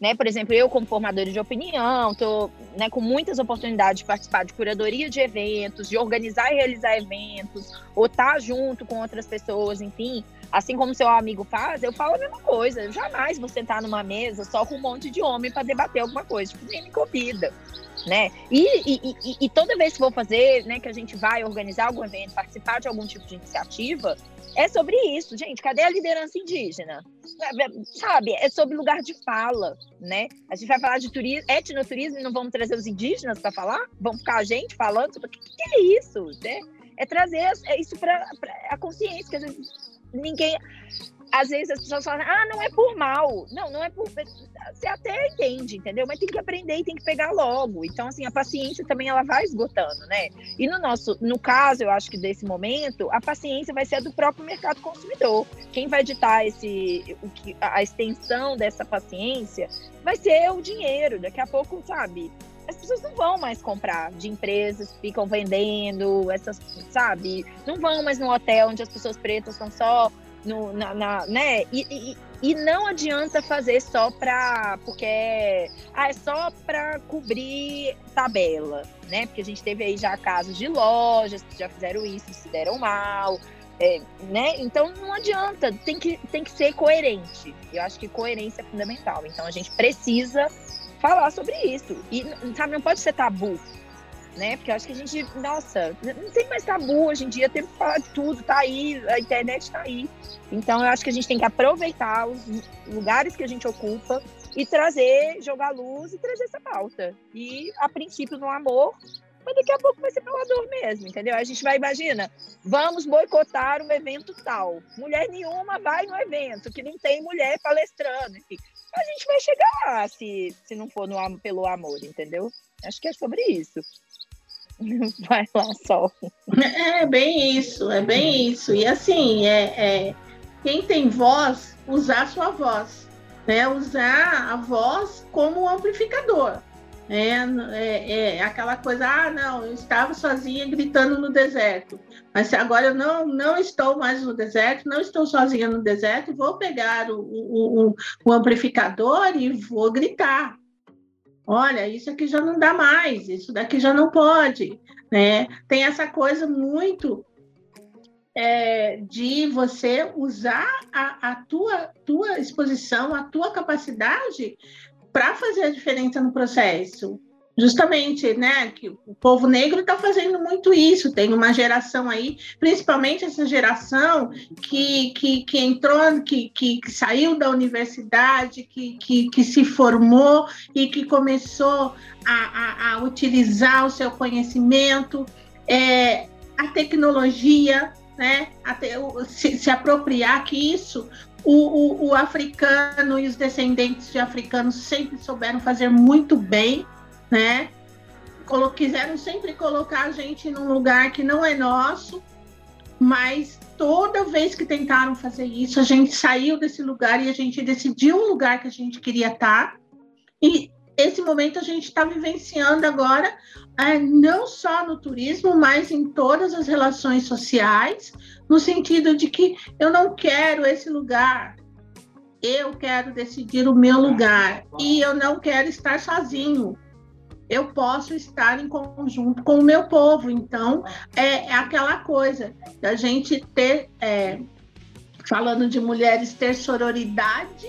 né? Por exemplo, eu como formadora de opinião, estou né, com muitas oportunidades de participar de curadoria de eventos, de organizar e realizar eventos, ou estar tá junto com outras pessoas, enfim. Assim como seu amigo faz, eu falo a mesma coisa. Eu jamais vou sentar numa mesa só com um monte de homem para debater alguma coisa. Tipo, nem me convida né? E, e, e, toda vez que vou fazer, né, que a gente vai organizar algum evento, participar de algum tipo de iniciativa, é sobre isso, gente. Cadê a liderança indígena? Sabe? É sobre lugar de fala, né? A gente vai falar de turismo, etnoturismo e não vamos trazer os indígenas para falar? Vamos ficar a gente falando o que, que é isso, né? É trazer é isso para a consciência, que às vezes ninguém às vezes as pessoas falam, ah, não é por mal. Não, não é por. Você até entende, entendeu? Mas tem que aprender e tem que pegar logo. Então, assim, a paciência também ela vai esgotando, né? E no nosso, no caso, eu acho que desse momento, a paciência vai ser a do próprio mercado consumidor. Quem vai ditar esse, o que, a extensão dessa paciência vai ser o dinheiro. Daqui a pouco, sabe? as pessoas não vão mais comprar de empresas ficam vendendo essas, sabe? Não vão mais no hotel onde as pessoas pretas estão só no, na, na né? E, e, e, não adianta fazer só para porque é, ah, é só para cobrir tabela, né? Porque a gente teve aí já casos de lojas que já fizeram isso, se deram mal, é, né? Então não adianta, tem que, tem que ser coerente. Eu acho que coerência é fundamental. Então a gente precisa falar sobre isso. E sabe, não pode ser tabu né? Porque eu acho que a gente, nossa, não tem mais tabu hoje em dia, tem que falar de tudo, tá aí, a internet tá aí. Então eu acho que a gente tem que aproveitar os lugares que a gente ocupa e trazer, jogar luz e trazer essa pauta. E a princípio no amor, mas daqui a pouco vai ser pela dor mesmo, entendeu? A gente vai, imagina, vamos boicotar um evento tal. Mulher nenhuma vai no evento, que não tem mulher palestrando, enfim. A gente vai chegar lá se, se não for no, pelo amor, entendeu? Acho que é sobre isso. [laughs] Vai lá, Sol. É bem isso, é bem isso. E assim, é, é quem tem voz, usar sua voz, né? Usar a voz como amplificador. É, é, é, aquela coisa, ah, não, eu estava sozinha gritando no deserto, mas agora eu não, não estou mais no deserto, não estou sozinha no deserto, vou pegar o, o, o, o amplificador e vou gritar, olha, isso aqui já não dá mais, isso daqui já não pode, né? Tem essa coisa muito é, de você usar a, a tua, tua exposição, a tua capacidade para fazer a diferença no processo. Justamente, né, que o povo negro está fazendo muito isso. Tem uma geração aí, principalmente essa geração que, que, que entrou, que, que, que saiu da universidade, que, que, que se formou e que começou a, a, a utilizar o seu conhecimento, é, a tecnologia, né, até se, se apropriar que isso o, o, o, africano e os descendentes de africanos sempre souberam fazer muito bem, né? Quiseram sempre colocar a gente num lugar que não é nosso, mas toda vez que tentaram fazer isso, a gente saiu desse lugar e a gente decidiu um lugar que a gente queria estar. E esse momento a gente está vivenciando agora, é, não só no turismo, mas em todas as relações sociais, no sentido de que eu não quero esse lugar, eu quero decidir o meu lugar e eu não quero estar sozinho. Eu posso estar em conjunto com o meu povo. Então, é, é aquela coisa da gente ter, é, falando de mulheres, ter sororidade,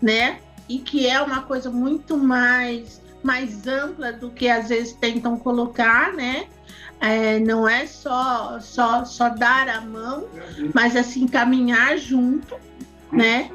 né? e que é uma coisa muito mais, mais ampla do que às vezes tentam colocar, né? É, não é só, só, só dar a mão, mas assim caminhar junto, né?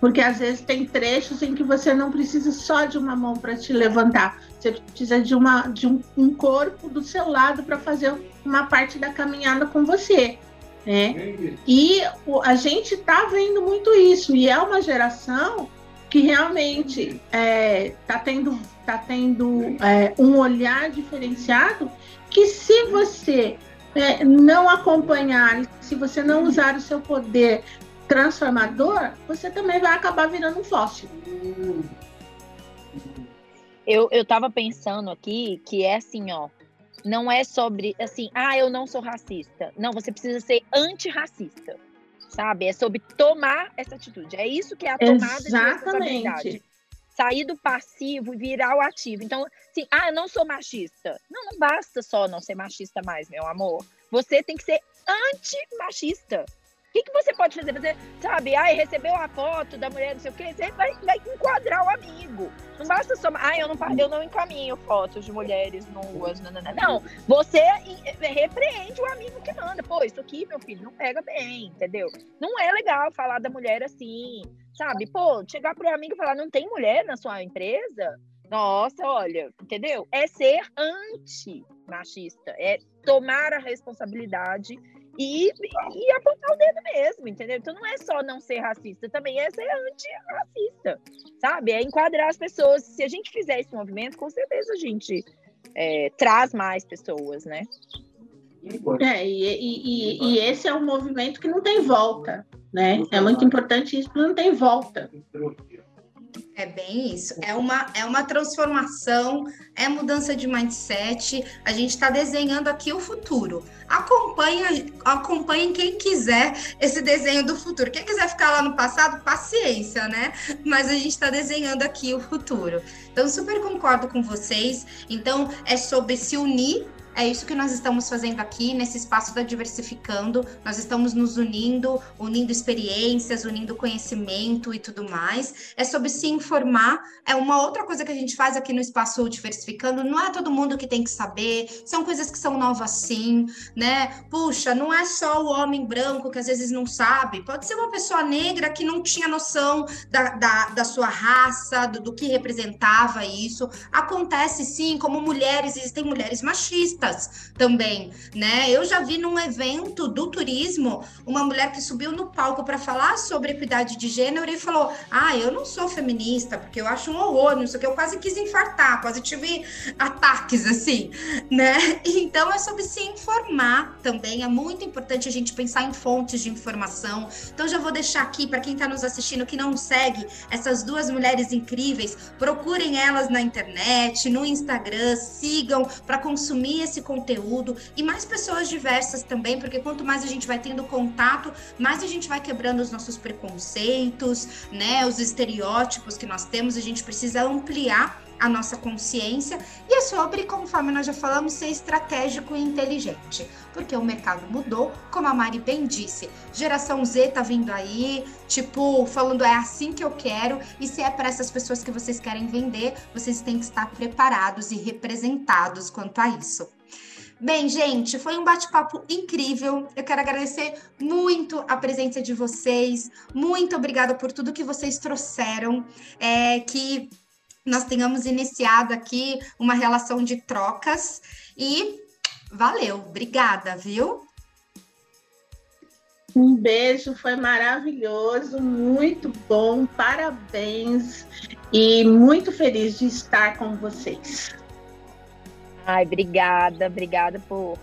Porque às vezes tem trechos em que você não precisa só de uma mão para te levantar, você precisa de, uma, de um, um corpo do seu lado para fazer uma parte da caminhada com você. Né? E a gente está vendo muito isso, e é uma geração que realmente está é, tá tendo, tá tendo é, um olhar diferenciado, que se você é, não acompanhar, se você não usar o seu poder transformador, você também vai acabar virando um fóssil. Eu, eu tava pensando aqui que é assim, ó. Não é sobre assim, ah, eu não sou racista. Não, você precisa ser antirracista sabe? É sobre tomar essa atitude. É isso que é a tomada Exatamente. de responsabilidade. Sair do passivo e virar o ativo. Então, assim, ah, eu não sou machista. Não, não basta só não ser machista mais, meu amor. Você tem que ser anti-machista. O que, que você pode fazer? Você, sabe, ai, recebeu a foto da mulher, não sei o quê, você vai, vai enquadrar o amigo. Não basta só, ai, eu não, eu não encaminho fotos de mulheres nuas, não, não, não. não, você repreende o amigo que manda. Pô, isso aqui, meu filho, não pega bem, entendeu? Não é legal falar da mulher assim, sabe? Pô, chegar pro amigo e falar, não tem mulher na sua empresa? Nossa, olha, entendeu? É ser anti-machista, é tomar a responsabilidade e, e apontar o dedo mesmo, entendeu? Então não é só não ser racista, também é ser antirracista, sabe? É enquadrar as pessoas. Se a gente fizer esse movimento, com certeza a gente é, traz mais pessoas, né? É, e, e, e, esse é um movimento que não tem volta, né? É muito importante isso, porque não tem volta. É bem isso. É uma, é uma transformação, é mudança de mindset. A gente está desenhando aqui o futuro. Acompanha, acompanhe quem quiser esse desenho do futuro. Quem quiser ficar lá no passado, paciência, né? Mas a gente está desenhando aqui o futuro. Então, super concordo com vocês. Então, é sobre se unir é isso que nós estamos fazendo aqui nesse espaço da Diversificando. Nós estamos nos unindo, unindo experiências, unindo conhecimento e tudo mais. É sobre se informar. É uma outra coisa que a gente faz aqui no espaço Diversificando. Não é todo mundo que tem que saber. São coisas que são novas, sim, né? Puxa, não é só o homem branco que às vezes não sabe. Pode ser uma pessoa negra que não tinha noção da, da, da sua raça, do, do que representava isso. Acontece sim, como mulheres, existem mulheres machistas também, né? Eu já vi num evento do turismo uma mulher que subiu no palco para falar sobre equidade de gênero e falou: "Ah, eu não sou feminista, porque eu acho um horror, não sei o que, eu quase quis infartar, quase tive ataques assim, né? [laughs] Então é sobre se informar também, é muito importante a gente pensar em fontes de informação. Então já vou deixar aqui para quem está nos assistindo que não segue essas duas mulheres incríveis, procurem elas na internet, no Instagram, sigam para consumir esse conteúdo e mais pessoas diversas também, porque quanto mais a gente vai tendo contato, mais a gente vai quebrando os nossos preconceitos, né, os estereótipos que nós temos, a gente precisa ampliar a nossa consciência e é sobre, conforme nós já falamos, ser estratégico e inteligente. Porque o mercado mudou, como a Mari bem disse, geração Z tá vindo aí, tipo, falando é assim que eu quero, e se é para essas pessoas que vocês querem vender, vocês têm que estar preparados e representados quanto a isso. Bem, gente, foi um bate-papo incrível. Eu quero agradecer muito a presença de vocês. Muito obrigada por tudo que vocês trouxeram. É, que nós tenhamos iniciado aqui uma relação de trocas. E valeu, obrigada, viu? Um beijo, foi maravilhoso, muito bom, parabéns e muito feliz de estar com vocês. Ai, obrigada, obrigada por,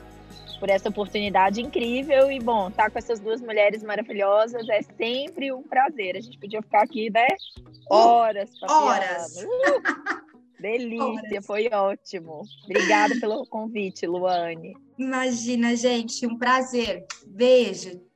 por essa oportunidade incrível. E, bom, estar tá com essas duas mulheres maravilhosas é sempre um prazer. A gente podia ficar aqui, né? Horas. Horas. Uh, delícia, Horas. [laughs] foi ótimo. Obrigada pelo convite, Luane. Imagina, gente, um prazer. Beijo.